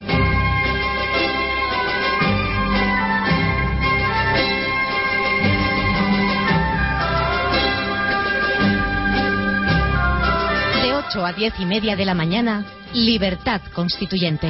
De 8 a 10 y media de la mañana, Libertad Constituyente.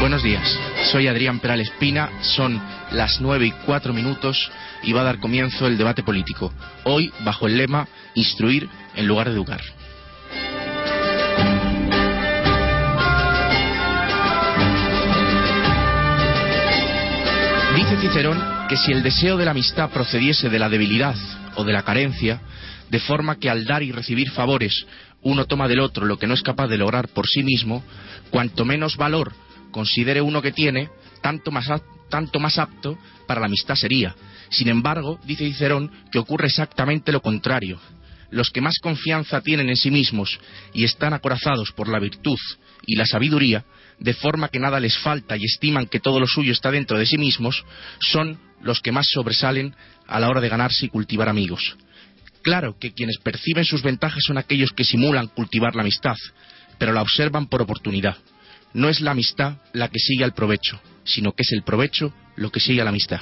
Buenos días, soy Adrián Peral Espina, son las 9 y 4 minutos y va a dar comienzo el debate político. Hoy, bajo el lema Instruir en lugar de educar. Dice Cicerón que si el deseo de la amistad procediese de la debilidad o de la carencia, de forma que al dar y recibir favores uno toma del otro lo que no es capaz de lograr por sí mismo, cuanto menos valor considere uno que tiene, tanto más, apto para la amistad sería. Sin embargo, dice Cicerón que ocurre exactamente lo contrario. Los que más confianza tienen en sí mismos y están acorazados por la virtud y la sabiduría, de forma que nada les falta y estiman que todo lo suyo está dentro de sí mismos, son los que más sobresalen a la hora de ganarse y cultivar amigos. Claro que quienes perciben sus ventajas son aquellos que simulan cultivar la amistad, pero la observan por oportunidad. No es la amistad la que sigue al provecho, sino que es el provecho lo que sigue a la amistad.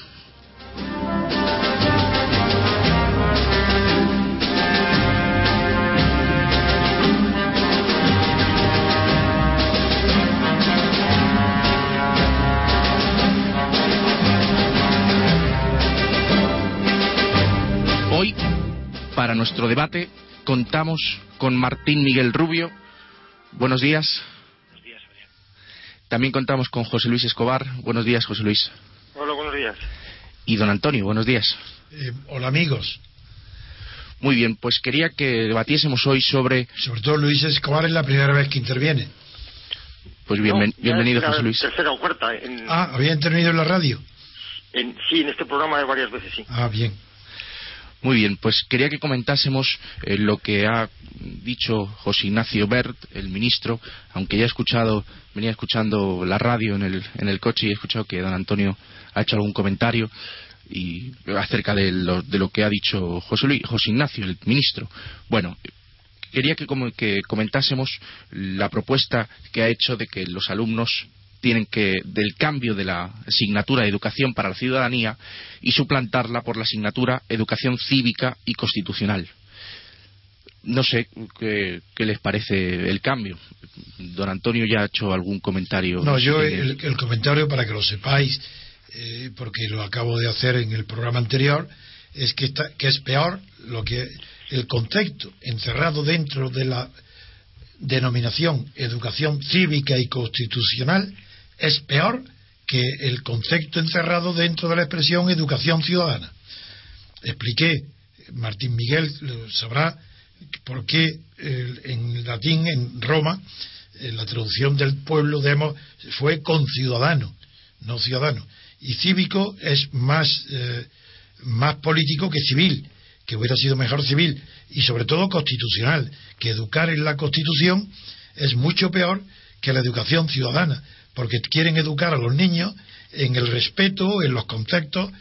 Hoy, para nuestro debate, contamos con Martín Miguel Rubio. Buenos días. También contamos con José Luis Escobar. Buenos días, José Luis. Hola, buenos días. Y don Antonio, buenos días. Eh, hola amigos. Muy bien, pues quería que debatiésemos hoy sobre... Sobre todo Luis Escobar es la primera vez que interviene. Pues bienven- No, ya bienvenido, José Luis. Tercera o cuarta. En, Ah, había intervenido en la radio. en- sí, en este programa varias veces, sí. Ah, bien. Muy bien, pues quería que comentásemos eh, lo que ha dicho José Ignacio Bert, el ministro, aunque ya he escuchado, venía escuchando la radio en el, en el coche y he escuchado que don Antonio ha hecho algún comentario y acerca de lo, de lo que ha dicho José, Luis, José Ignacio, el ministro. Bueno, quería que, como- que comentásemos la propuesta que ha hecho de que los alumnos tienen que del cambio de la asignatura de educación para la ciudadanía y suplantarla por la asignatura educación cívica y constitucional. No sé qué, qué les parece el cambio. Don Antonio ya ha hecho algún comentario. No, yo el, el comentario para que lo sepáis, eh, porque lo acabo de hacer en el programa anterior, es que, está- que es peor lo que el concepto encerrado dentro de la denominación educación cívica y constitucional es peor que el concepto encerrado dentro de la expresión educación ciudadana. Expliqué, Martín Miguel sabrá, por qué en latín, en Roma, eh, la traducción del pueblo demo, fue conciudadano, no ciudadano. Y cívico es más, eh, más político que civil, que hubiera sido mejor civil, y sobre todo constitucional, que educar en la constitución es mucho peor que la educación ciudadana, porque quieren educar a los niños en el respeto, en los conceptos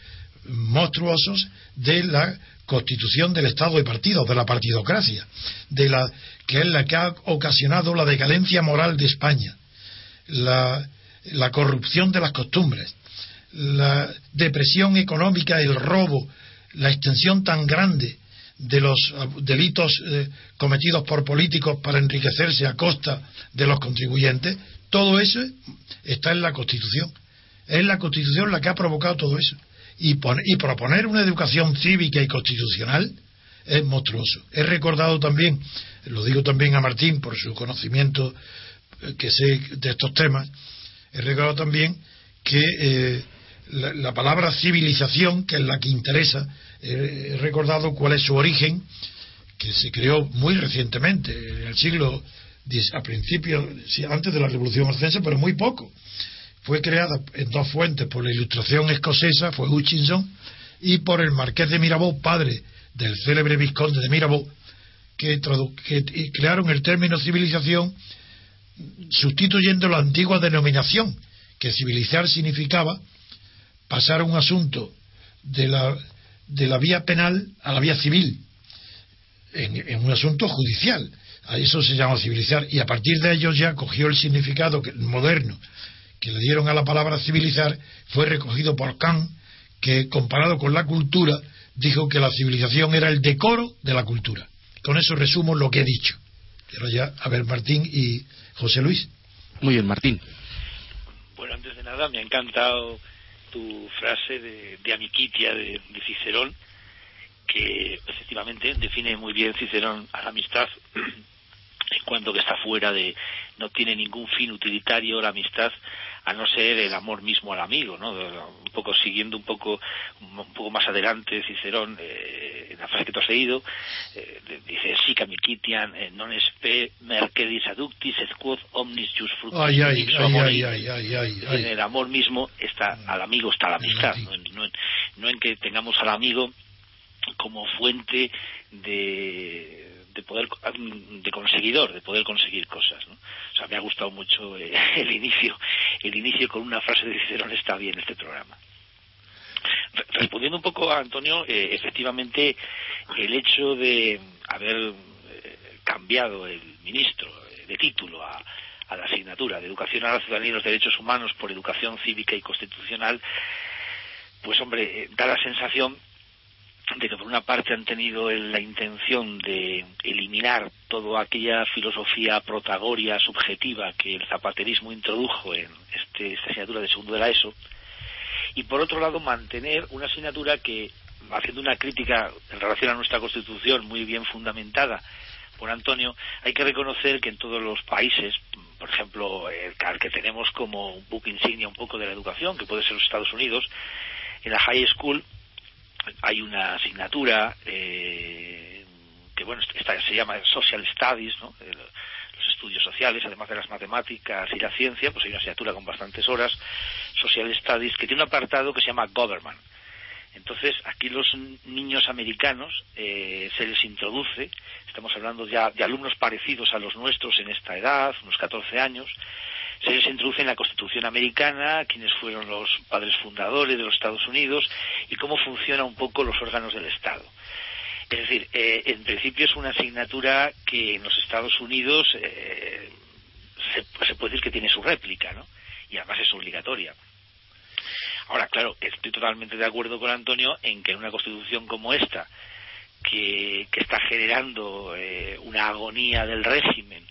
monstruosos de la constitución del Estado de partidos, de la partidocracia, de la que es la que ha ocasionado la decadencia moral de España, la, corrupción de las costumbres, la depresión económica, el robo, la extensión tan grande de los delitos eh, cometidos por políticos para enriquecerse a costa de los contribuyentes, todo eso está en la Constitución. Es la Constitución la que ha provocado todo eso. Y, pon- y proponer una educación cívica y constitucional es monstruoso. He recordado también, lo digo también a Martín por su conocimiento eh, que sé de estos temas, he recordado también que eh, la, la, palabra civilización, que es la que interesa, eh, he recordado cuál es su origen, que se creó muy recientemente, en el siglo a principios, antes de la Revolución Francesa, pero muy poco. Fue creada en dos fuentes por la ilustración escocesa, fue Hutchinson, y por el marqués de Mirabeau, padre del célebre vizconde de Mirabeau, que, que crearon el término civilización sustituyendo la antigua denominación, que civilizar significaba pasar un asunto de la, de la vía penal a la vía civil, en, en un asunto judicial. A eso se llama civilizar. Y a partir de ello ya cogió el significado moderno que le dieron a la palabra civilizar, fue recogido por Kant, que comparado con la cultura, dijo que la civilización era el decoro de la cultura. Con eso resumo lo que he dicho. Pero ya, a ver, Martín y José Luis. Muy bien, Martín. Bueno, antes de nada, me ha encantado tu frase de, de Amiquitia de, de Cicerón, que efectivamente define muy bien Cicerón a la amistad en cuanto que está fuera de no tiene ningún fin utilitario la amistad a no ser el amor mismo al amigo no un poco siguiendo un poco un poco más adelante Cicerón eh, en la frase que tú has leído eh, dice si camicitian eh, non espe mercedis aductis et quod omnis jus fructus ay, ay, en el amor mismo está al amigo está la amistad no, no, no en que tengamos al amigo como fuente de de poder de conseguidor de poder conseguir cosas ¿no? o sea me ha gustado mucho eh, el inicio el inicio con una frase de Cicerón está bien este programa respondiendo un poco a Antonio eh, efectivamente el hecho de haber eh, cambiado el ministro de título a, a la asignatura de educación a la ciudadanía y los derechos humanos por educación cívica y constitucional pues hombre da la sensación de que por una parte han tenido la intención de eliminar toda aquella filosofía protagoria subjetiva que el zapaterismo introdujo en este, esta asignatura de segundo de la ESO y por otro lado mantener una asignatura que haciendo una crítica en relación a nuestra constitución muy bien fundamentada por Antonio, hay que reconocer que en todos los países, por ejemplo, el que tenemos como un book insignia un poco de la educación, que puede ser los Estados Unidos, en la high school hay una asignatura eh, que bueno esta se llama Social Studies, ¿no? los estudios sociales, además de las matemáticas y la ciencia, pues hay una asignatura con bastantes horas, Social Studies, que tiene un apartado que se llama Government. Entonces, aquí los niños americanos eh, se les introduce, estamos hablando ya de alumnos parecidos a los nuestros en esta edad, unos 14 años, se les introduce en la Constitución americana, quiénes fueron los padres fundadores de los Estados Unidos y cómo funcionan un poco los órganos del Estado. Es decir, eh, en principio es una asignatura que en los Estados Unidos eh, se, se, puede decir que tiene su réplica, ¿no? Y además es obligatoria. Ahora, claro, estoy totalmente de acuerdo con Antonio en que en una constitución como esta, que, que está generando eh, una agonía del régimen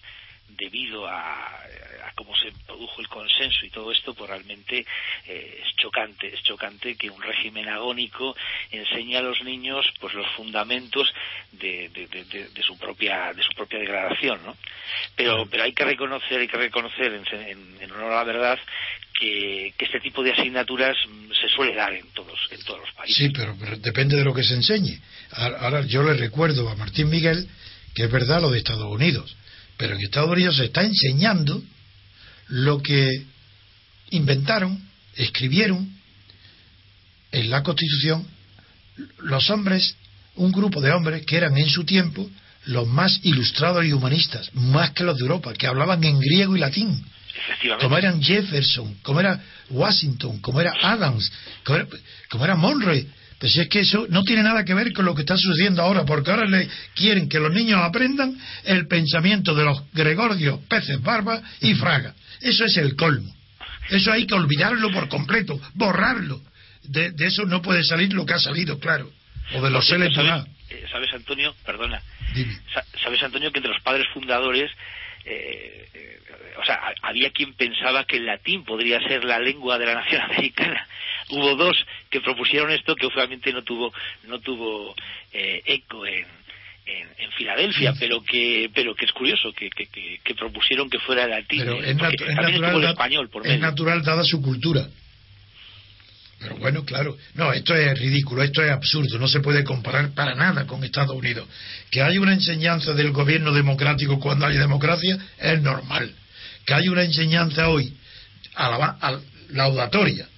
debido a, cómo se produjo el consenso y todo esto, pues realmente eh, es chocante, es chocante que un régimen agónico enseñe a los niños pues los fundamentos de, de, de, de su propia de su propia degradación, ¿no? Pero pero hay que reconocer, hay que reconocer en, en, honor a la verdad que, este tipo de asignaturas se suele dar en todos en todos los países. Sí, pero, pero depende de lo que se enseñe. Ahora yo le recuerdo a Martín Miguel que es verdad lo de Estados Unidos, pero en Estados Unidos se está enseñando lo que inventaron, escribieron en la Constitución los hombres, un grupo de hombres que eran en su tiempo los más ilustrados y humanistas, más que los de Europa, que hablaban en griego y latín, como eran Jefferson, como era Washington, como era Adams, como era, como era Monroe. Pues es que eso no tiene nada que ver con lo que está sucediendo ahora, porque ahora le quieren que los niños aprendan el pensamiento de los gregordios, peces barba y fraga. Eso es el colmo. Eso hay que olvidarlo por completo, borrarlo. De, de eso no puede salir lo que ha salido, claro. O de los ¿Sabes, eh, ¿Sabes, Antonio? Perdona. Dime. ¿Sabes, Antonio, que entre los padres fundadores eh, eh, o sea, había quien pensaba que el latín podría ser la lengua de la nación americana. Hubo dos que propusieron esto que obviamente no tuvo no tuvo eh, eco en, en, Filadelfia, pero que pero que es curioso que, que, propusieron que fuera latín. Pero es, natural, español por es natural dada su cultura. Pero bueno, claro, no, esto es ridículo, esto es absurdo, no se puede comparar para nada con Estados Unidos. Que hay una enseñanza del gobierno democrático cuando hay democracia es normal. Que hay una enseñanza hoy a la, laudatoria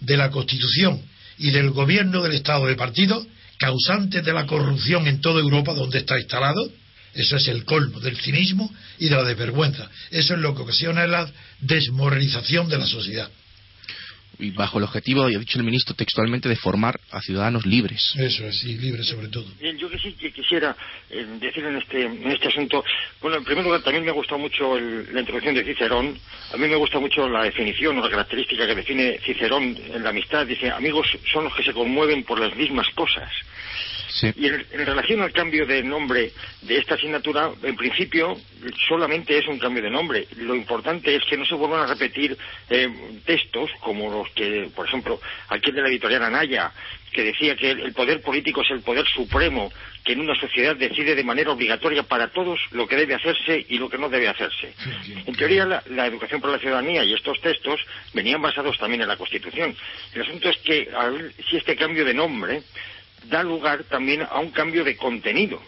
de la Constitución y del gobierno del Estado de partido, causante de la corrupción en toda Europa donde está instalado, eso es el colmo del cinismo y de la desvergüenza. Eso es lo que ocasiona la desmoralización de la sociedad y bajo el objetivo, ya ha dicho el ministro textualmente, de formar a ciudadanos libres. Eso es, sí, libres sobre todo. Bien, yo que sí que quisiera eh, decir en este, en este asunto, bueno, en primer lugar también me ha gustado mucho la introducción de Cicerón, a mí me gusta mucho la definición o la característica que define Cicerón en la amistad, dice, amigos son los que se conmueven por las mismas cosas. Y en, relación al cambio de nombre de esta asignatura, en principio solamente es un cambio de nombre. Lo importante es que no se vuelvan a repetir eh, textos como los que, por ejemplo, aquí de la editorial Anaya, que decía que el poder político es el poder supremo que en una sociedad decide de manera obligatoria para todos lo que debe hacerse y lo que no debe hacerse. En teoría, la, la, educación para la ciudadanía y estos textos venían basados también en la Constitución. El asunto es que a ver si este cambio de nombre da lugar también a un cambio de contenido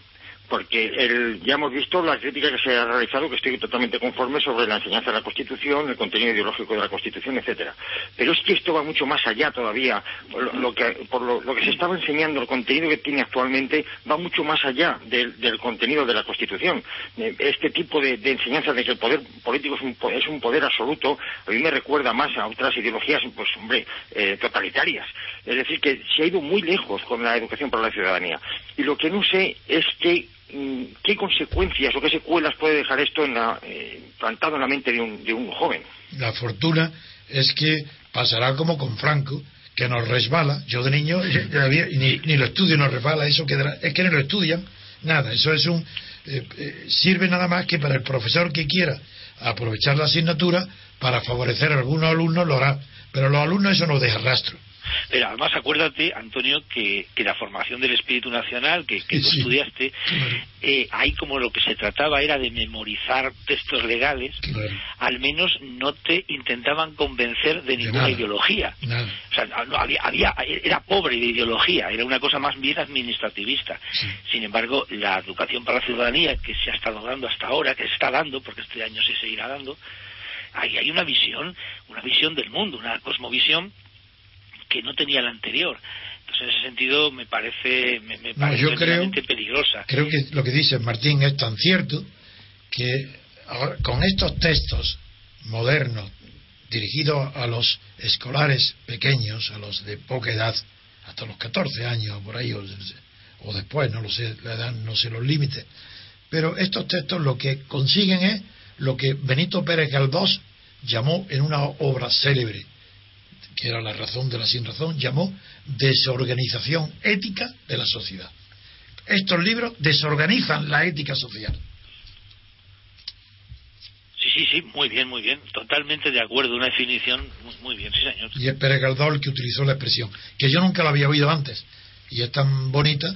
porque el, ya hemos visto la crítica que se ha realizado, que estoy totalmente conforme sobre la enseñanza de la Constitución, el contenido ideológico de la Constitución, etcétera. Pero es que esto va mucho más allá todavía. Lo, que, por lo, que se estaba enseñando, el contenido que tiene actualmente, va mucho más allá del, contenido de la Constitución. Este tipo de, enseñanza de que el poder político es un, es un, poder absoluto, a mí me recuerda más a otras ideologías, pues, hombre, eh, totalitarias. Es decir, que se ha ido muy lejos con la educación para la ciudadanía. Y lo que no sé es que ¿qué consecuencias o qué secuelas puede dejar esto en la, eh, plantado en la mente de un, de un joven? La fortuna es que pasará como con Franco, que nos resbala. Yo de niño ni, ni, lo estudio nos resbala, eso quedará. Es que no lo estudian, nada. Eso es un. Eh, eh, sirve nada más que para el profesor que quiera aprovechar la asignatura para favorecer a algunos alumnos, lo hará. Pero los alumnos eso no deja rastro. Pero además acuérdate, Antonio, que, la formación del espíritu nacional que, tú estudiaste, eh, ahí como lo que se trataba era de memorizar textos legales, al menos no te intentaban convencer de ninguna ideología. O sea, había, era pobre de ideología, era una cosa más bien administrativista. Sin embargo, la educación para la ciudadanía que se ha estado dando hasta ahora, que se está dando, porque este año se seguirá dando, ahí hay una visión, una visión del mundo, una cosmovisión que no tenía la anterior. Entonces, en ese sentido, me parece, me, parece peligrosa. Creo que lo que dice Martín es tan cierto que con estos textos modernos dirigidos a los escolares pequeños, a los de poca edad, hasta los 14 años por ahí, o, después, no lo sé, la edad no sé los límites, pero estos textos lo que consiguen es lo que Benito Pérez Galdós llamó en una obra célebre, que era la razón de la sin razón, llamó desorganización ética de la sociedad. Estos libros desorganizan la ética social. Sí, sí, sí, muy bien, muy bien. Totalmente de acuerdo, una definición muy, bien, sí, señor. Y es Pérez Galdós que utilizó la expresión, que yo nunca la había oído antes, y es tan bonita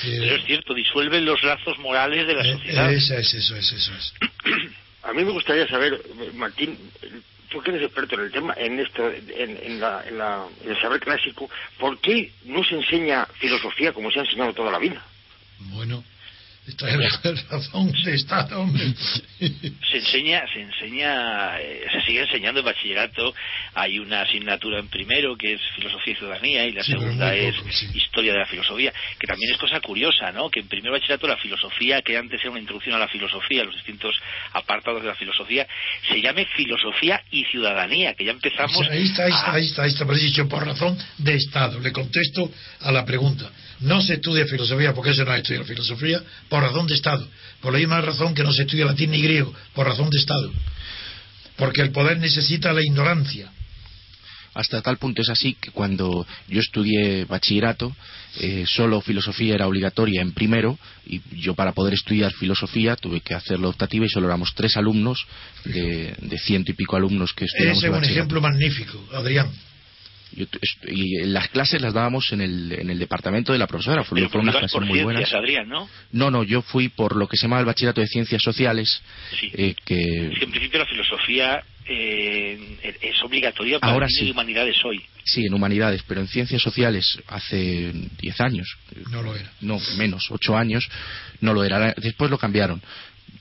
que... Pero es cierto, disuelven los lazos morales de la eh, sociedad. Eso es, eso es, eso es. A mí me gustaría saber, Martín, tú que eres experto en el tema, en esto, en, la, en, el saber clásico, ¿por qué no se enseña filosofía como se ha enseñado toda la vida? Bueno, esta es la razón de Estado, hombre. Se enseña, se enseña, eh, se sigue enseñando en bachillerato. Hay una asignatura en primero que es filosofía y ciudadanía y la segunda es historia de la filosofía, que también es cosa curiosa, ¿no? Que en primer bachillerato la filosofía, que antes era una introducción a la filosofía, los distintos apartados de la filosofía, se llame filosofía y ciudadanía, que ya empezamos. ahí está, ahí está, ahí está, ahí está, dicho por razón de Estado. Le contesto a la pregunta. No se estudia filosofía porque eso no es estudiar filosofía por razón de Estado. Por la misma razón que no se estudia latín ni griego, por razón de Estado. Porque el poder necesita la ignorancia. Hasta tal punto es así que cuando yo estudié bachillerato, eh, solo filosofía era obligatoria en primero, y yo para poder estudiar filosofía tuve que hacerlo optativa y solo éramos tres alumnos de, ciento y pico alumnos que estudiamos. Ese es un ejemplo magnífico, Adrián. Y las clases las dábamos en el, en el departamento de la profesora. Fue, fue una clase muy buena. Adrián, ¿no? No, no, yo fui por lo que se llama el bachillerato de ciencias sociales. Eh, que... en principio la filosofía eh, es obligatoria para Ahora sí. humanidades hoy. Sí, en humanidades, pero en ciencias sociales hace 10 años. No lo era. No, menos, 8 años, no lo era. Después lo cambiaron.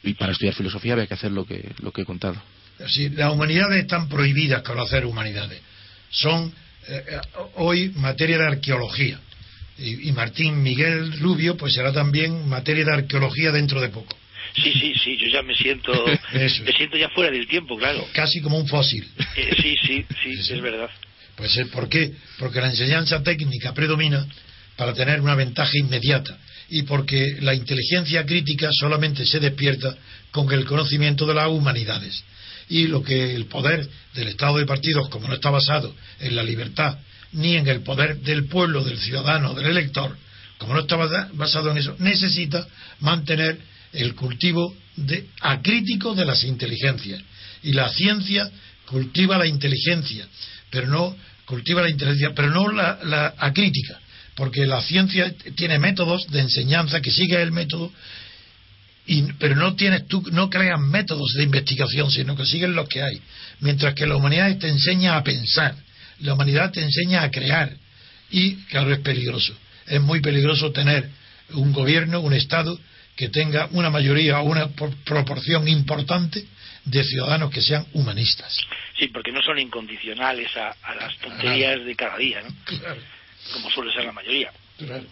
Y para estudiar filosofía había que hacer lo que, lo que he contado. Sí, las humanidades están prohibidas conocer humanidades. Son eh, eh, hoy materia de arqueología. Y, Martín Miguel Rubio, pues será también materia de arqueología dentro de poco. Sí, sí, sí, yo ya me siento, me siento ya fuera del tiempo, claro. Casi como un fósil. Eh, sí, sí, sí, es verdad. Pues ¿por qué? Porque la enseñanza técnica predomina para tener una ventaja inmediata y porque la inteligencia crítica solamente se despierta con el conocimiento de las humanidades y lo que el poder del Estado de partidos, como no está basado en la libertad ni en el poder del pueblo, del ciudadano, del elector, como no está basado en eso, necesita mantener el cultivo de, acrítico de las inteligencias. Y la ciencia cultiva la inteligencia, pero no cultiva la inteligencia, pero no la, la acrítica, porque la ciencia tiene métodos de enseñanza que sigue el método pero no tienes tú, no creas métodos de investigación, sino que siguen los que hay. Mientras que la humanidad te enseña a pensar, la humanidad te enseña a crear. Y, claro, es peligroso. Es muy peligroso tener un gobierno, un Estado, que tenga una mayoría o una proporción importante de ciudadanos que sean humanistas. Sí, porque no son incondicionales a, las tonterías de cada día, ¿no? Claro. Como suele ser la mayoría. Claro.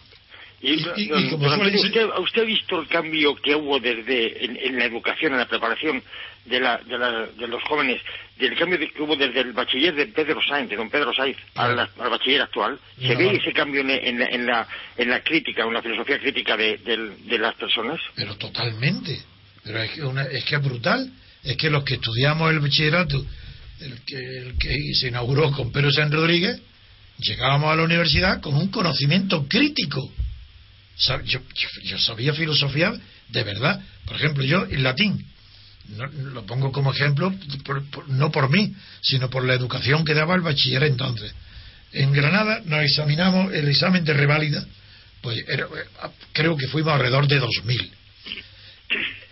Y, usted, ¿Usted ha visto el cambio que hubo desde en, la educación, en la preparación de, la, de, los jóvenes, del cambio que hubo desde el bachiller de Pedro Sainz, de don Pedro Sainz, al, bachiller actual? ¿Se ve ese cambio en, la, en, la, en la crítica, en la filosofía crítica de, las personas? Pero totalmente. Pero es que, es que es brutal. Es que los que estudiamos el bachillerato, el que, el que se inauguró con Pedro Sáenz Rodríguez, llegábamos a la universidad con un conocimiento crítico yo, sabía filosofía de verdad. Por ejemplo, yo en latín, lo pongo como ejemplo, no por mí, sino por la educación que daba el bachiller entonces. En Granada nos examinamos el examen de reválida, pues creo que fuimos alrededor de 2000.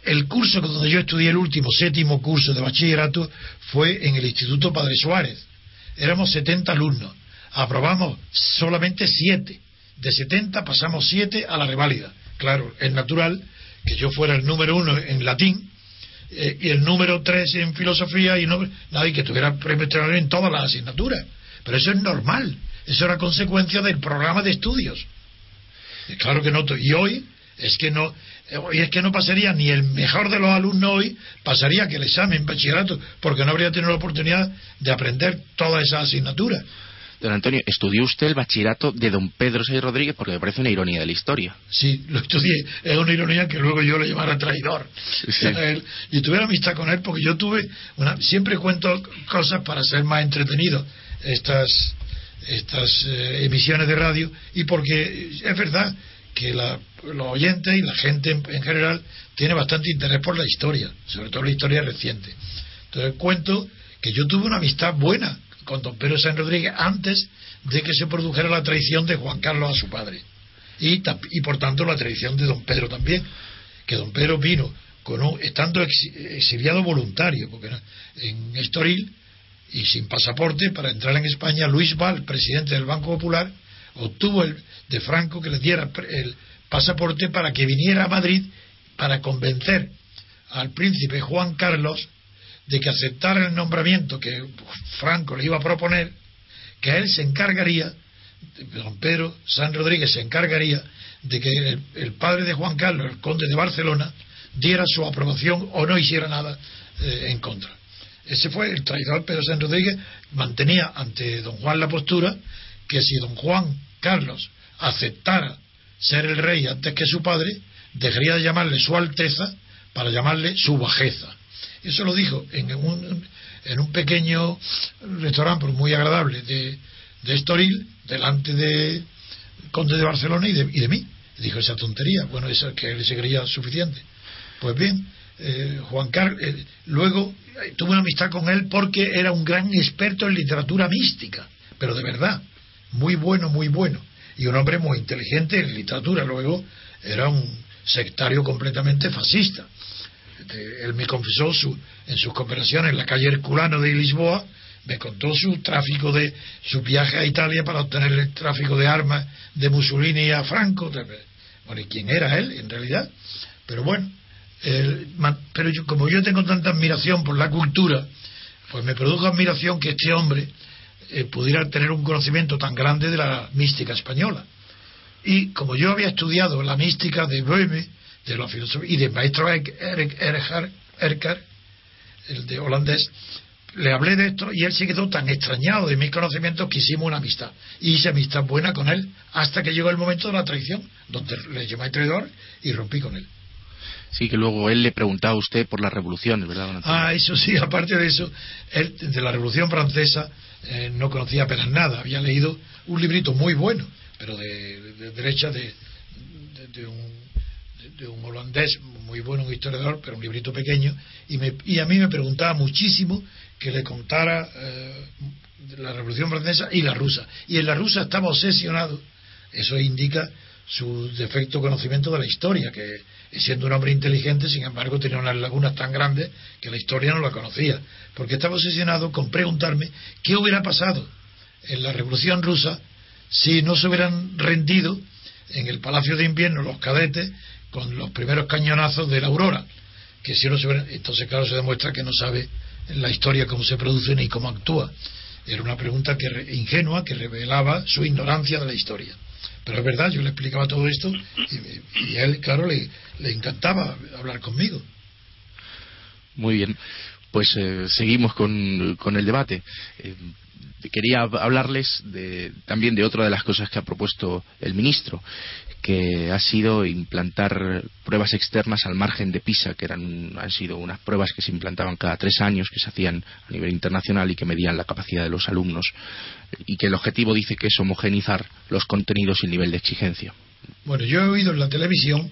El curso donde yo estudié el último, séptimo curso de bachillerato, fue en el Instituto Padre Suárez. Éramos 70 alumnos, aprobamos solamente 7 de 70 pasamos 7 a la reválida. Claro, es natural que yo fuera el número uno en latín eh, y el número 3 en filosofía y no, nadie que tuviera premio en todas las asignaturas. Pero eso es normal, eso era consecuencia del programa de estudios. claro que no, y hoy es que no, hoy es que no pasaría ni el mejor de los alumnos hoy, pasaría que el examen bachillerato, porque no habría tenido la oportunidad de aprender todas esas asignaturas. Don Antonio, ¿estudió usted el bachillerato de don Pedro Sáenz Rodríguez? Porque me parece una ironía de la historia. Sí, lo estudié. Es una ironía que luego yo le llamara traidor. Y tuve amistad con él porque yo tuve... Una, siempre cuento cosas para ser más entretenido estas, estas eh, emisiones de radio y porque es verdad que los oyentes y la gente en, en general tiene bastante interés por la historia, sobre todo la historia reciente. Entonces cuento que yo tuve una amistad buena con don Pedro San Rodríguez antes de que se produjera la traición de Juan Carlos a su padre. Y, por tanto la traición de don Pedro también, que don Pedro vino con un, estando exiliado voluntario, porque en Estoril y sin pasaporte para entrar en España, Luis Val, presidente del Banco Popular, obtuvo el, de Franco que le diera el pasaporte para que viniera a Madrid para convencer al príncipe Juan Carlos de que aceptara el nombramiento que Franco le iba a proponer, que él se encargaría, don Pedro San Rodríguez se encargaría de que el, padre de Juan Carlos, el conde de Barcelona, diera su aprobación o no hiciera nada eh, en contra. Ese fue el traidor Pedro San Rodríguez, mantenía ante don Juan la postura que si don Juan Carlos aceptara ser el rey antes que su padre, dejaría de llamarle su alteza para llamarle su bajeza. Eso lo dijo en un, en un pequeño restaurante muy agradable de, de Estoril, delante de Conde de Barcelona y de, y de mí. Dijo esa tontería, bueno, esa que él se creía suficiente. Pues bien, eh, Juan Carlos, eh, luego eh, tuve una amistad con él porque era un gran experto en literatura mística, pero de verdad, muy bueno, muy bueno, y un hombre muy inteligente en literatura. Luego era un sectario completamente fascista. Este, él me confesó su, en sus conversaciones en la calle Herculano de Lisboa, me contó su tráfico de su viaje a Italia para obtener el tráfico de armas de Mussolini a Franco. Bueno, ¿y quién era él en realidad? Pero bueno, pero yo, como yo tengo tanta admiración por la cultura, pues me produjo admiración que este hombre eh, pudiera tener un conocimiento tan grande de la mística española. Y como yo había estudiado la mística de Boehme, de la filosofía, y de maestro Erker, el de holandés, le hablé de esto y él se quedó tan extrañado de mis conocimientos que hicimos una amistad. Y hice amistad buena con él hasta que llegó el momento de la traición, donde le llamé traidor y rompí con él. Sí, que luego él le preguntaba a usted por las revoluciones, ¿verdad? Ah, eso sí, aparte de eso, él de la Revolución Francesa eh, no conocía apenas nada. Había leído un librito muy bueno, pero de, derecha de, un, holandés muy bueno, un historiador, pero un librito pequeño, y, me, y a mí me preguntaba muchísimo que le contara eh, la Revolución Francesa y la rusa. Y en la rusa estaba obsesionado. Eso indica su defecto conocimiento de la historia, que siendo un hombre inteligente, sin embargo, tenía unas lagunas tan grandes que la historia no la conocía, porque estaba obsesionado con preguntarme qué hubiera pasado en la Revolución Rusa si no se hubieran rendido en el Palacio de Invierno los cadetes con los primeros cañonazos de la Aurora, que si no se entonces claro se demuestra que no sabe la historia cómo se produce ni cómo actúa. Era una pregunta que ingenua que revelaba su ignorancia de la historia. Pero es verdad, yo le explicaba todo esto y, a él, claro, le, le, encantaba hablar conmigo. Muy bien, pues eh, seguimos con, con, el debate. Eh, quería hablarles de, también de otra de las cosas que ha propuesto el ministro, que ha sido implantar pruebas externas al margen de PISA, que eran, han sido unas pruebas que se implantaban cada tres años, que se hacían a nivel internacional y que medían la capacidad de los alumnos, y que el objetivo dice que es homogenizar los contenidos y el nivel de exigencia. Bueno, yo he oído en la televisión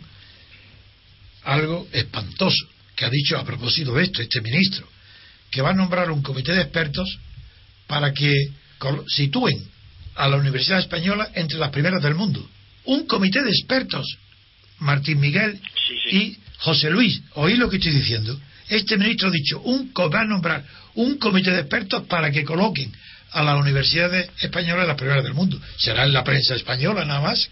algo espantoso que ha dicho a propósito de esto este ministro, que va a nombrar un comité de expertos para que sitúen a la Universidad Española entre las primeras del mundo un comité de expertos, Martín Miguel y José Luis. ¿Oí lo que estoy diciendo? Este ministro ha dicho, un, va a nombrar un comité de expertos para que coloquen a las universidades españolas las primeras del mundo. Será en la prensa española nada más.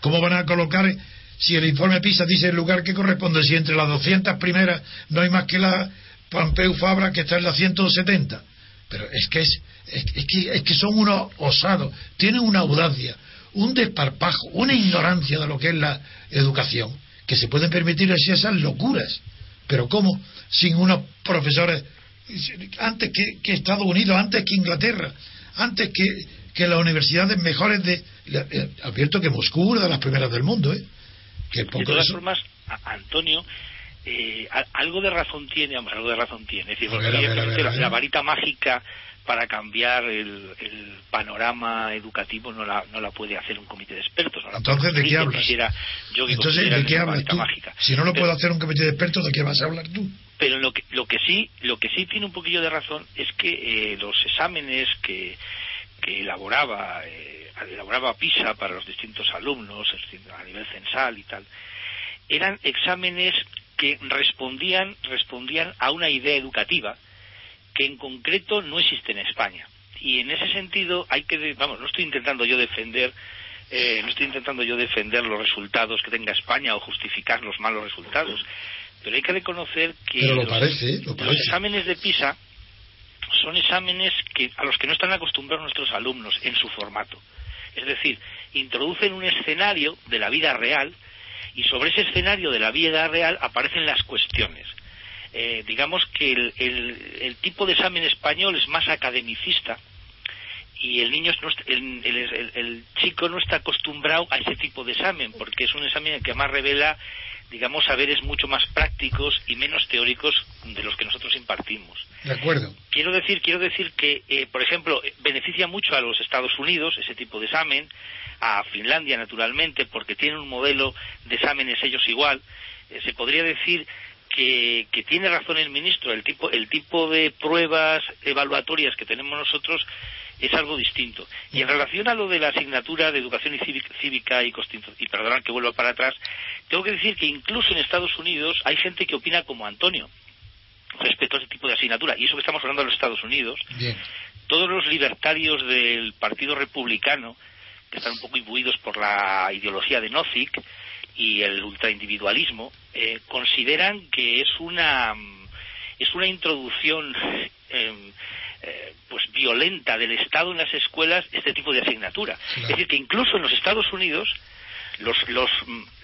¿Cómo van a colocar si el informe PISA dice el lugar que corresponde? Si entre las 200 primeras no hay más que la Pampeu Fabra que está en la 170. Pero es que, es, que, es que son unos osados, tienen una audacia, un desparpajo, una ignorancia de lo que es la educación, que se pueden permitir así esas locuras. Pero ¿cómo? Sin unos profesores, antes que, Estados Unidos, antes que Inglaterra, antes que, que las universidades mejores de... Eh, advierto que Moscú es una de las primeras del mundo, ¿eh? Que de todas formas, Antonio, eh, algo de razón tiene, algo de razón tiene. Es decir, la, varita mágica para cambiar el, panorama educativo no la, no la puede hacer un comité de expertos. Entonces, ¿de qué hablas? Entonces, ¿de qué hablas tú? Si no lo puede hacer un comité de expertos, ¿de qué vas a hablar tú? Pero lo que, lo que sí lo que sí tiene un poquillo de razón es que eh, los exámenes que, que elaboraba eh, elaboraba PISA para los distintos alumnos a nivel censal y tal eran exámenes que respondían respondían a una idea educativa que en concreto no existe en España. Y en ese sentido hay que, vamos, no estoy intentando yo defender eh, no estoy intentando yo defender los resultados que tenga España o justificar los malos resultados, pero hay que reconocer que los, exámenes de PISA son exámenes que, a los que no están acostumbrados nuestros alumnos en su formato. Es decir, introducen un escenario de la vida real y sobre ese escenario de la vida real aparecen las cuestiones. Eh, digamos que el, tipo de examen español es más academicista y el niño el, chico no está acostumbrado a ese tipo de examen porque es un examen que más revela digamos saberes mucho más prácticos y menos teóricos de los que nosotros impartimos. De acuerdo. Quiero decir quiero decir que eh, por ejemplo beneficia mucho a los Estados Unidos ese tipo de examen a Finlandia naturalmente porque tienen un modelo de exámenes ellos igual. Eh, se podría decir que, tiene razón el ministro, el tipo, el tipo de pruebas evaluatorias que tenemos nosotros es algo distinto. Y en relación a lo de la asignatura de educación y cívica y, y perdonad que vuelva para atrás, tengo que decir que incluso en Estados Unidos hay gente que opina como Antonio respecto a ese tipo de asignatura. Y eso que estamos hablando de los Estados Unidos, todos los libertarios del Partido Republicano, que están un poco imbuidos por la ideología de Nozick y el ultraindividualismo, eh, consideran que es una es una introducción em, eh, pues violenta del Estado en las escuelas este tipo de asignatura. Es decir, que incluso en los Estados Unidos los, los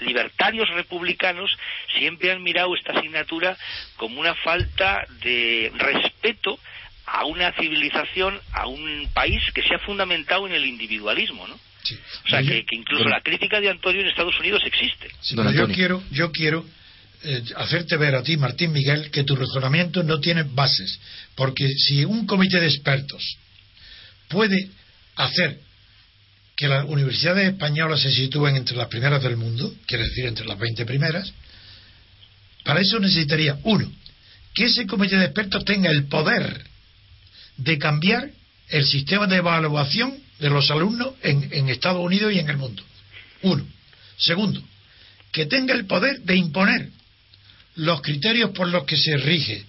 libertarios republicanos siempre han mirado esta asignatura como una falta de respeto a una civilización, a un país que se ha fundamentado en el individualismo, ¿no? O sea, que, incluso la crítica de Antonio en Estados Unidos existe. yo quiero, yo quiero eh, hacerte ver a ti, Martín Miguel, que tu razonamiento no tiene bases. Porque si un comité de expertos puede hacer que las universidades españolas se sitúen entre las primeras del mundo, quiere decir entre las 20 primeras, para eso necesitaría, uno, que ese comité de expertos tenga el poder de cambiar el sistema de evaluación de los alumnos en, Estados Unidos y en el mundo. Uno. Segundo, que tenga el poder de imponer los criterios por los que se rige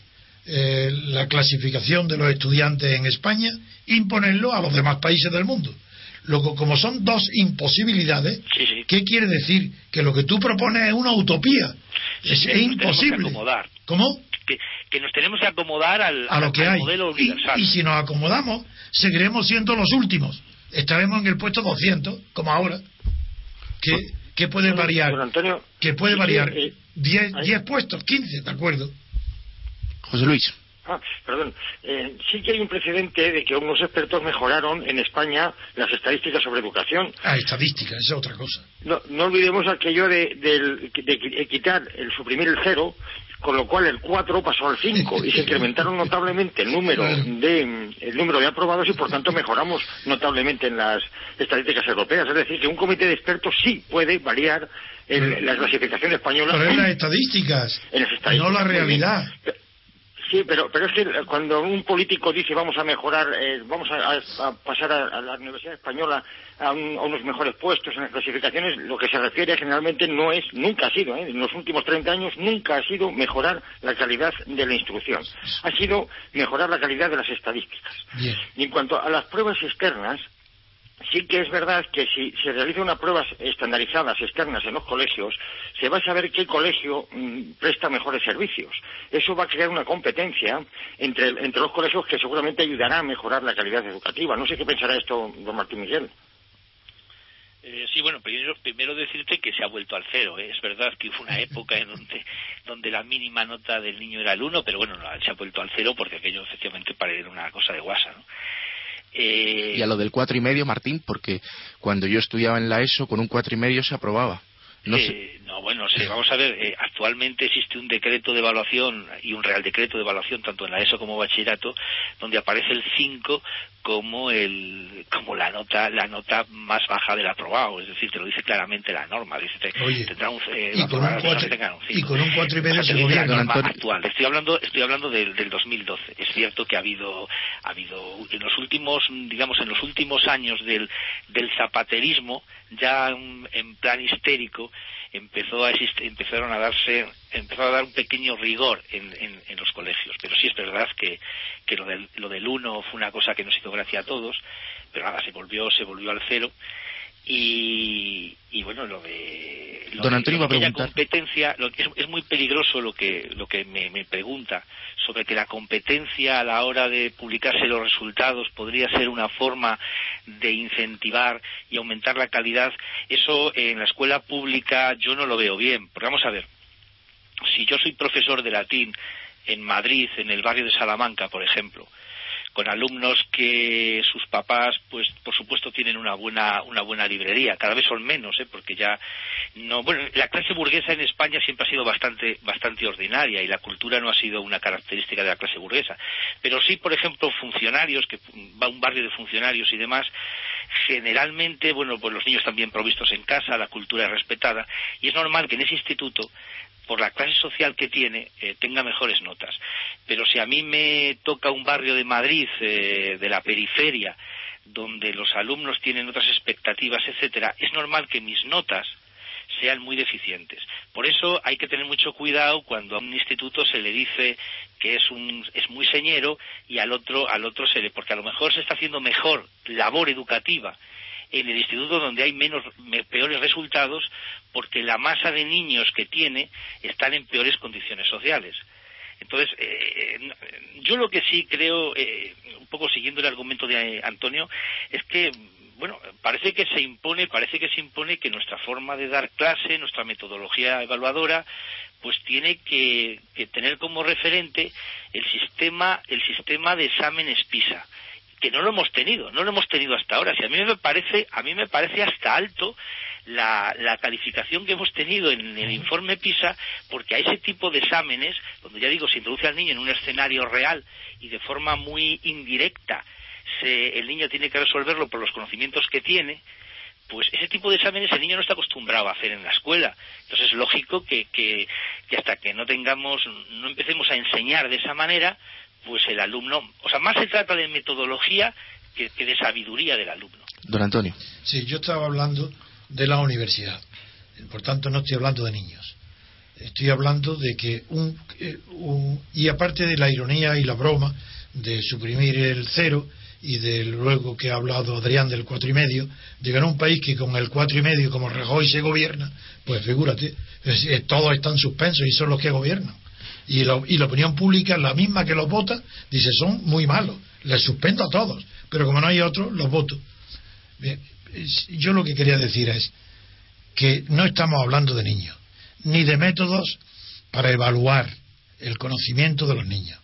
eh, la clasificación de los estudiantes en España, imponerlo a los demás países del mundo. Luego, como son dos imposibilidades, ¿qué quiere decir? Que lo que tú propones es una utopía. es, imposible. ¿Cómo? Que, nos tenemos que acomodar al, a lo que hay. modelo universal. Y, si nos acomodamos, seguiremos siendo los últimos. Estaremos en el puesto 200, como ahora. ¿Qué, qué puede variar? Antonio, ¿Qué puede variar? 10 eh, puestos, 15, ¿de acuerdo? José Luis. Ah, perdón. Eh, sí que hay un precedente de que unos expertos mejoraron en España las estadísticas sobre educación. Ah, estadísticas, esa es otra cosa. No, no olvidemos aquello de, de, quitar, el suprimir el cero, con lo cual el 4 pasó al 5 y se incrementaron notablemente el número de el número de aprobados y por tanto mejoramos notablemente en las estadísticas europeas. Es decir, que un comité de expertos sí puede variar en la clasificación española. Pero en las estadísticas, en las estadísticas no la realidad. Sí, pero, pero es que cuando un político dice vamos a mejorar, eh, vamos a, pasar a, la Universidad Española a, unos mejores puestos en las clasificaciones, lo que se refiere generalmente no es, nunca ha sido, ¿eh? en los últimos 30 años nunca ha sido mejorar la calidad de la instrucción, ha sido mejorar la calidad de las estadísticas. Y en cuanto a las pruebas externas, sí que es verdad que si se realiza una pruebas estandarizadas externas en los colegios, se va a saber qué colegio mm, presta mejores servicios. Eso va a crear una competencia entre, entre los colegios que seguramente ayudará a mejorar la calidad educativa. No sé qué pensará esto don Martín Miguel. Eh, sí, bueno, primero, primero decirte que se ha vuelto al cero. ¿eh? Es verdad que hubo una época en donde, donde la mínima nota del niño era el uno, pero bueno, se ha vuelto al cero porque aquello efectivamente parece una cosa de guasa. ¿no? Eh, y a lo del cuatro y medio, Martín, porque cuando yo estudiaba en la ESO con un cuatro y medio se aprobaba. No, eh, no bueno, vamos a ver, eh, actualmente existe un decreto de evaluación y un real decreto de evaluación tanto en la ESO como bachillerato donde aparece el 5 como el como la nota la nota más baja del aprobado, es decir, te lo dice claramente la norma, dice tendrá un, eh, y, con un cuatro, y con un cuatro y medio se gobierna actual. Estoy hablando estoy hablando del, del 2012. Es cierto que ha habido ha habido en los últimos digamos en los últimos años del del zapaterismo ya en plan histérico empezó a empezaron a darse empezó a dar un pequeño rigor en, en, los colegios. Pero sí es verdad que, que lo del lo del uno fue una cosa que nos hizo gracia a todos pero nada se volvió se volvió al cero y, y bueno lo de lo Don Antonio competencia lo, es, es, muy peligroso lo que lo que me, me, pregunta sobre que la competencia a la hora de publicarse los resultados podría ser una forma de incentivar y aumentar la calidad eso en la escuela pública yo no lo veo bien. Porque vamos a ver si yo soy profesor de latín en Madrid en el barrio de Salamanca por ejemplo con alumnos que sus papás, pues por supuesto tienen una buena una buena librería. Cada vez son menos, ¿eh? porque ya no. Bueno, la clase burguesa en España siempre ha sido bastante bastante ordinaria y la cultura no ha sido una característica de la clase burguesa. Pero sí, por ejemplo, funcionarios que va un barrio de funcionarios y demás, generalmente, bueno, pues los niños están bien provistos en casa, la cultura es respetada y es normal que en ese instituto por la clase social que tiene, eh, tenga mejores notas. Pero si a mí me toca un barrio de Madrid, eh, de la periferia, donde los alumnos tienen otras expectativas, etcétera, es normal que mis notas sean muy deficientes. Por eso hay que tener mucho cuidado cuando a un instituto se le dice que es un es muy señero y al otro al otro se le porque a lo mejor se está haciendo mejor labor educativa en el instituto donde hay menos peores resultados porque la masa de niños que tiene están en peores condiciones sociales. Entonces, eh, yo lo que sí creo, eh, un poco siguiendo el argumento de Antonio, es que bueno, parece que se impone, parece que se impone que nuestra forma de dar clase, nuestra metodología evaluadora, pues tiene que, tener como referente el sistema, el sistema de exámenes PISA que no lo hemos tenido, no lo hemos tenido hasta ahora. Si a mí me parece, a mí me parece hasta alto la, la, calificación que hemos tenido en el informe PISA, porque a ese tipo de exámenes, cuando ya digo, se introduce al niño en un escenario real y de forma muy indirecta, el niño tiene que resolverlo por los conocimientos que tiene, pues ese tipo de exámenes el niño no está acostumbrado a hacer en la escuela. Entonces es lógico que, que, hasta que no tengamos, no empecemos a enseñar de esa manera, pues el alumno, o sea, más se trata de metodología que, de sabiduría del alumno. Don Antonio. Sí, yo estaba hablando de la universidad, por tanto no estoy hablando de niños. Estoy hablando de que un, eh, un y aparte de la ironía y la broma de suprimir el cero, y de luego que ha hablado Adrián del cuatro y medio, llegar a un país que con el cuatro y medio, como Rajoy se gobierna, pues figúrate, todos están suspensos y son los que gobiernan. Y, y la opinión pública, la misma que los vota, dice son muy malos, les suspendo a todos, pero como no hay otros, los voto. yo lo que quería decir es que no estamos hablando de niños, ni de métodos para evaluar el conocimiento de los niños.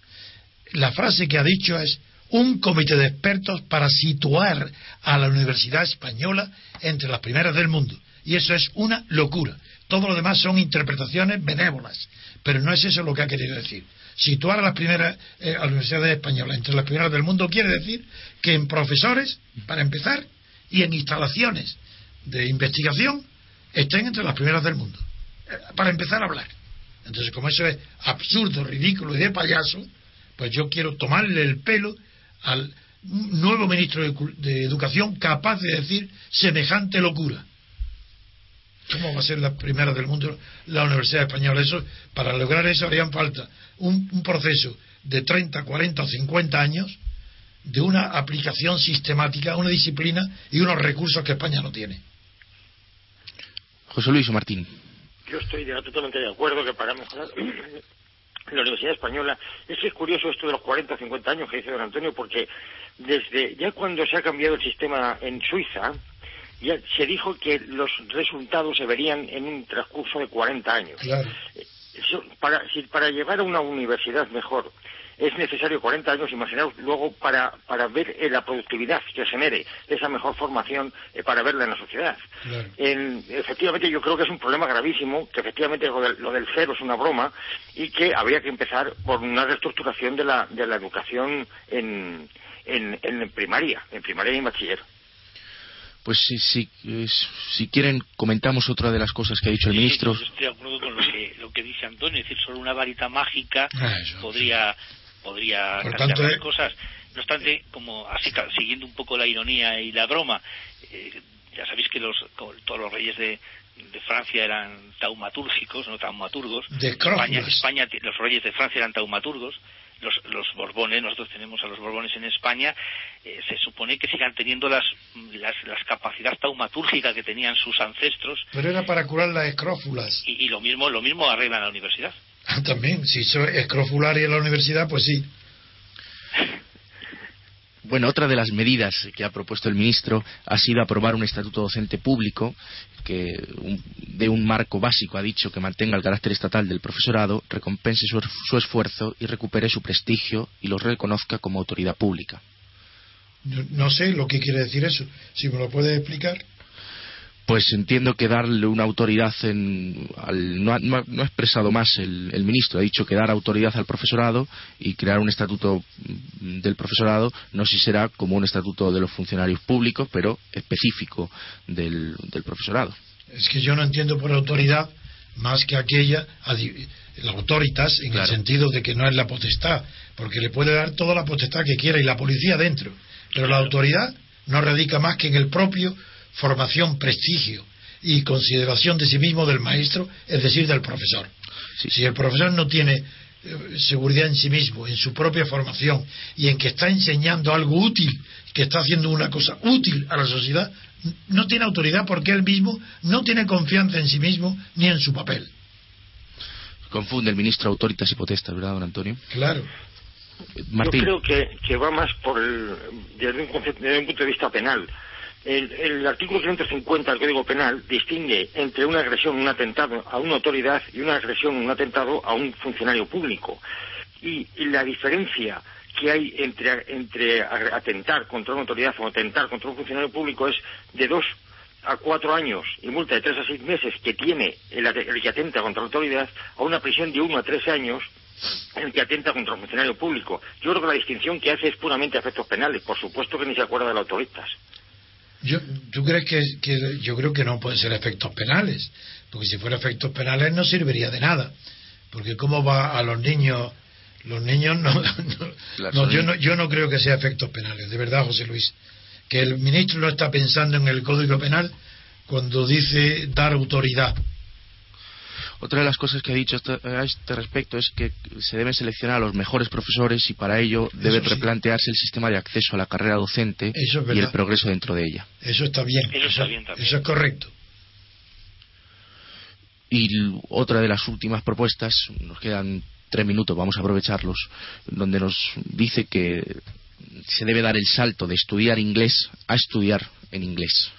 La frase que ha dicho es un comité de expertos para situar a la Universidad Española entre las primeras del mundo. Y eso es una locura. Todo lo demás son interpretaciones benévolas. Pero no es eso lo que ha querido decir. Situar a las primeras, eh, a la Universidad Española entre las primeras del mundo quiere decir que en profesores, para empezar, y en instalaciones de investigación estén entre las primeras del mundo. Eh, para empezar a hablar. Entonces, como eso es absurdo, ridículo y de payaso, pues yo quiero tomarle el pelo al nuevo ministro de, Educación capaz de decir semejante locura. ¿Cómo va a ser la primera del mundo la Universidad Española? Eso, para lograr eso harían falta un, un proceso de 30, 40 o 50 años de una aplicación sistemática, una disciplina y unos recursos que España no tiene. José Luis Martín. Yo estoy totalmente de acuerdo que para mejorar la Universidad Española. Es que es curioso esto de los 40 o 50 años que dice don Antonio, porque desde ya cuando se ha cambiado el sistema en Suiza, ya se dijo que los resultados se verían en un transcurso de 40 años. Claro. Eh, para, si, para llevar a una universidad mejor es necesario 40 años, imaginaos, luego para, para ver eh, la productividad que genere esa mejor formación eh, para verla en la sociedad. efectivamente, yo creo que es un problema gravísimo, que efectivamente lo del, cero es una broma y que habría que empezar por una reestructuración de la, de la educación en, en, primaria, en primaria y en bachiller. Pues si, si, si quieren, comentamos otra de las cosas que ha dicho el ministro. estoy de acuerdo con lo que, lo que dice Antonio, es decir, solo una varita mágica ah, podría podría cambiar las cosas. No obstante, como así siguiendo un poco la ironía y la broma, eh, ya sabéis que los, todos los reyes de, de Francia eran taumatúrgicos, no taumaturgos. De España, España, los reyes de Francia eran taumaturgos. Los, los Borbones, nosotros tenemos a los Borbones en España, eh, se supone que sigan teniendo las, las, las capacidades taumatúrgicas que tenían sus ancestros. Pero era para curar las escrófulas. Y, y lo mismo lo mismo arreglan la universidad. También, si soy escrofularia en la universidad, pues sí. Bueno, otra de las medidas que ha propuesto el ministro ha sido aprobar un estatuto docente público que de un marco básico ha dicho que mantenga el carácter estatal del profesorado, recompense su, su esfuerzo y recupere su prestigio y lo reconozca como autoridad pública. no sé lo que quiere decir eso. Si me lo puede explicar pues entiendo que darle una autoridad en, no, ha, expresado más el, ministro, ha dicho que dar autoridad al profesorado y crear un estatuto del profesorado, no sé si será como un estatuto de los funcionarios públicos, pero específico del, profesorado. Es que yo no entiendo por autoridad más que aquella, la autoritas, en el sentido de que no es la potestad, porque le puede dar toda la potestad que quiera y la policía dentro, pero la autoridad no radica más que en el propio formación, prestigio y consideración de sí mismo del maestro, es decir, del profesor. Si el profesor no tiene eh, seguridad en sí mismo, en su propia formación y en que está enseñando algo útil, que está haciendo una cosa útil a la sociedad, no tiene autoridad porque él mismo no tiene confianza en sí mismo ni en su papel. Confunde el ministro autoritas y potestas, ¿verdad, don Antonio? Claro. Martín. Yo creo que, va más por el, desde, un desde un punto de vista penal. El, el, artículo 150 del Código Penal distingue entre una agresión, un atentado a una autoridad y una agresión, un atentado a un funcionario público. Y, la diferencia que hay entre, atentar contra una autoridad o atentar contra un funcionario público es de dos a cuatro años y multa de tres a seis meses que tiene el, el que atenta contra la autoridad a una prisión de uno a tres años el que atenta contra un funcionario público. Yo creo que la distinción que hace es puramente efectos penales. Por supuesto que ni se acuerda de los autoristas. Yo, ¿Tú crees que, yo creo que no pueden ser efectos penales? Porque si fuera efectos penales no serviría de nada. Porque cómo va a los niños, los niños no, yo no, yo no creo que sea efectos penales, de verdad, José Luis. Que el ministro no está pensando en el Código Penal cuando dice dar autoridad. Otra de las cosas que ha dicho a este respecto es que se deben seleccionar a los mejores profesores y para ello debe replantearse el sistema de acceso a la carrera docente y el progreso dentro de ella. Eso está bien. Eso, eso es correcto. Y otra de las últimas propuestas, nos quedan tres minutos, vamos a aprovecharlos, donde nos dice que se debe dar el salto de estudiar inglés a estudiar en inglés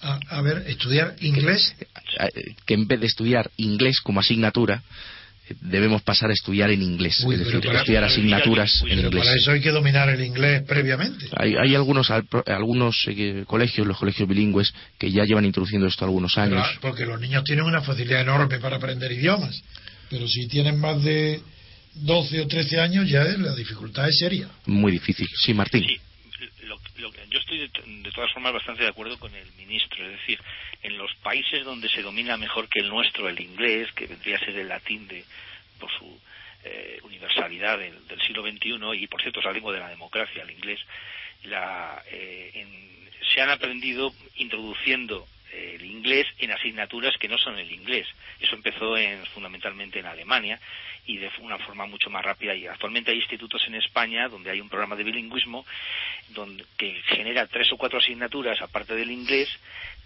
a, ver, estudiar inglés. Que en vez de estudiar inglés como asignatura, debemos pasar a estudiar en inglés, es decir, estudiar asignaturas en inglés. Para eso hay que dominar el inglés previamente. Hay, hay algunos algunos eh, colegios, los colegios bilingües, que ya llevan introduciendo esto algunos años. porque los niños tienen una facilidad enorme para aprender idiomas, pero si tienen más de 12 o 13 años ya la dificultad es seria. Muy difícil. Sí, Martín yo estoy de, todas formas bastante de acuerdo con el ministro, es decir, en los países donde se domina mejor que el nuestro el inglés, que vendría a ser el latín de, por su eh, universalidad del, siglo XXI, y por cierto es la lengua de la democracia, el inglés, la, eh, se han aprendido introduciendo el inglés en asignaturas que no son el inglés. Eso empezó en, fundamentalmente en Alemania y de una forma mucho más rápida. Y actualmente hay institutos en España donde hay un programa de bilingüismo donde, que genera tres o cuatro asignaturas aparte del inglés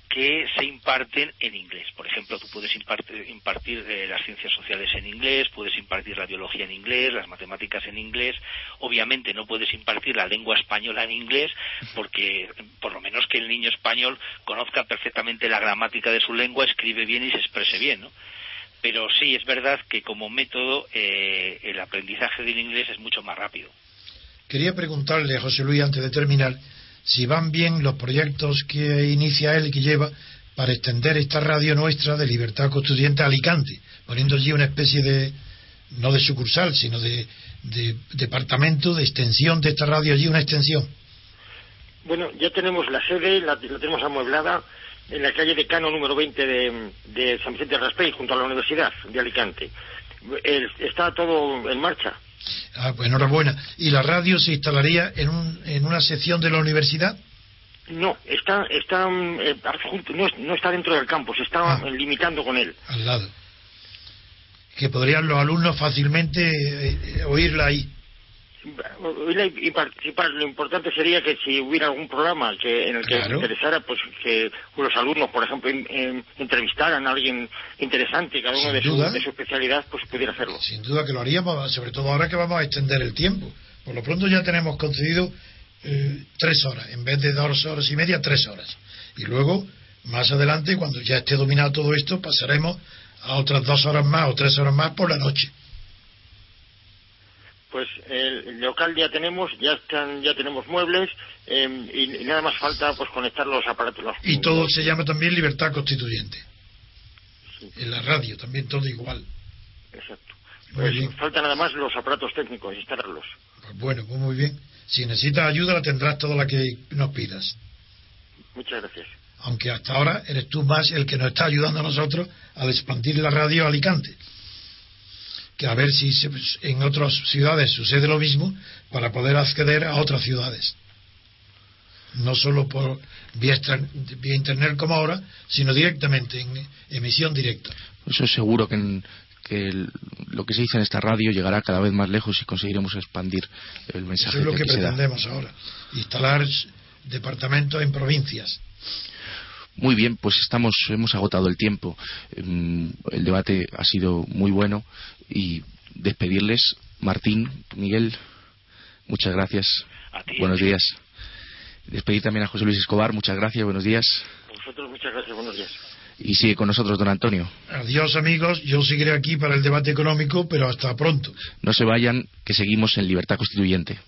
que se imparten en inglés. Por ejemplo, tú puedes impartir, eh, las ciencias sociales en inglés, puedes impartir la biología en inglés, las matemáticas en inglés. Obviamente no puedes impartir la lengua española en inglés porque por lo menos que el niño español conozca perfectamente la gramática de su lengua, escribe bien y se exprese bien, ¿no? Pero sí, es verdad que como método eh, el aprendizaje del inglés es mucho más rápido. Quería preguntarle a José Luis antes de terminar si van bien los proyectos que inicia él y que lleva para extender esta radio nuestra de Libertad Constituyente a Alicante, poniendo allí una especie de, no de sucursal, sino de, departamento de extensión de esta radio allí, una extensión. Bueno, ya tenemos la sede, la, tenemos amueblada en la calle de Cano número 20 de, San Vicente de Raspey, junto a la Universidad de Alicante. está todo en marcha. Ah, pues enhorabuena. ¿Y la radio se instalaría en, un, en una sección de la universidad? No, está, está eh, no, está dentro del campus, se está ah. limitando con él. Al lado. Que podrían los alumnos fácilmente eh, eh, oírla ahí y participar. Lo importante sería que si hubiera algún programa que en el que interesara, pues que los alumnos, por ejemplo, entrevistaran a alguien interesante, cada uno de su, de su, especialidad, pues pudiera hacerlo. Sin duda que lo haríamos, sobre todo ahora que vamos a extender el tiempo. Por lo pronto ya tenemos concedido eh, tres horas, en vez de dos horas y media, tres horas. Y luego, más adelante, cuando ya esté dominado todo esto, pasaremos a otras dos horas más o tres horas más por la noche pues el local ya tenemos, ya están, ya tenemos muebles em, y, nada más falta pues conectar los aparatos. y todo se llama también libertad constituyente. En la radio también todo igual. Exacto. Pues falta nada más los aparatos técnicos, instalarlos. Pues bueno, pues muy bien. Si necesitas ayuda la tendrás toda la que nos pidas. Muchas gracias. Aunque hasta ahora eres tú más el que nos está ayudando a nosotros a expandir la radio a Alicante que a ver si en otras ciudades sucede lo mismo para poder acceder a otras ciudades. no solo por vía, internet como ahora, sino directamente en emisión directa. Eso es seguro que, lo que se dice en esta radio llegará cada vez más lejos y conseguiremos expandir el mensaje. Eso es lo que, pretendemos ahora, instalar departamentos en provincias. Muy bien, pues estamos, hemos agotado el tiempo. Mm, el debate ha sido muy bueno y despedirles. Martín, Miguel, muchas gracias. Buenos días. Despedir también a José Luis Escobar, muchas gracias, buenos días. A vosotros, muchas gracias, buenos días. Y sigue con nosotros, don Antonio. Adiós, amigos. Yo seguiré aquí para el debate económico, pero hasta pronto. No se vayan, que seguimos en Libertad Constituyente.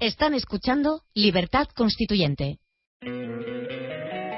Están escuchando Libertad Constituyente.